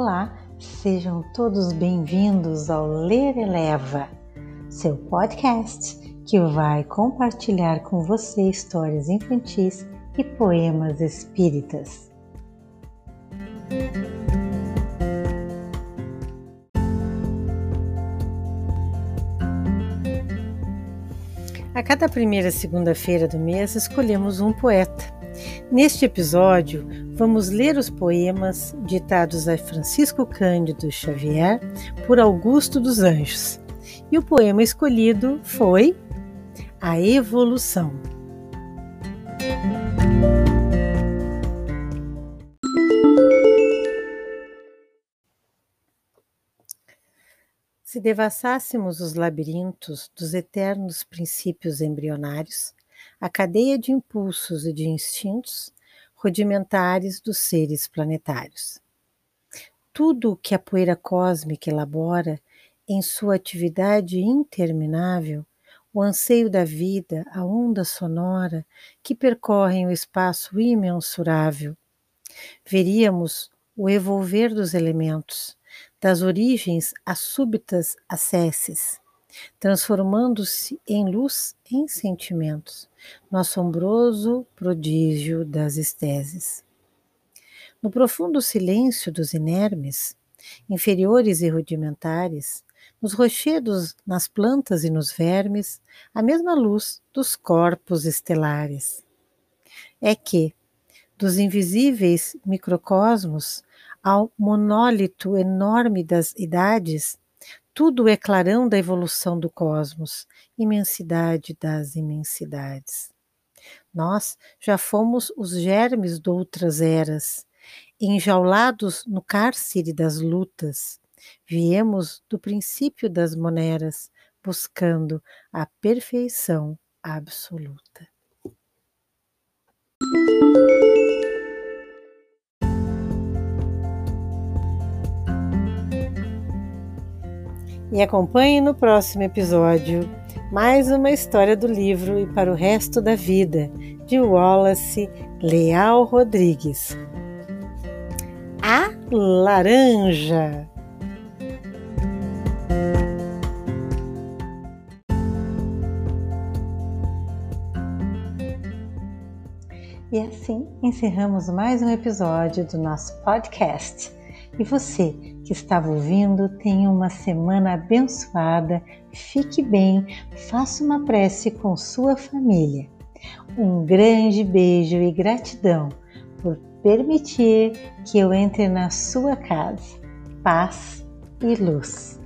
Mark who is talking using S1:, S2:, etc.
S1: Olá, sejam todos bem-vindos ao Ler Eleva, seu podcast que vai compartilhar com você histórias infantis e poemas espíritas. A cada primeira segunda-feira do mês escolhemos um poeta Neste episódio, vamos ler os poemas ditados a Francisco Cândido Xavier por Augusto dos Anjos. E o poema escolhido foi A Evolução. Se devassássemos os labirintos dos eternos princípios embrionários, a cadeia de impulsos e de instintos rudimentares dos seres planetários. Tudo o que a poeira cósmica elabora em sua atividade interminável, o anseio da vida, a onda sonora que percorrem o espaço imensurável, veríamos o evolver dos elementos, das origens às súbitas acesses, transformando-se em luz em sentimentos, no assombroso prodígio das esteses. No profundo silêncio dos inermes, inferiores e rudimentares, nos rochedos, nas plantas e nos vermes, a mesma luz dos corpos estelares. É que, dos invisíveis microcosmos ao monólito enorme das idades, tudo é clarão da evolução do cosmos, imensidade das imensidades. Nós já fomos os germes de outras eras, enjaulados no cárcere das lutas. Viemos do princípio das moneras, buscando a perfeição absoluta. E acompanhe no próximo episódio mais uma história do livro E para o Resto da Vida, de Wallace Leal Rodrigues. A Laranja. E assim encerramos mais um episódio do nosso podcast. E você que estava ouvindo, tenha uma semana abençoada, fique bem, faça uma prece com sua família. Um grande beijo e gratidão por permitir que eu entre na sua casa. Paz e luz.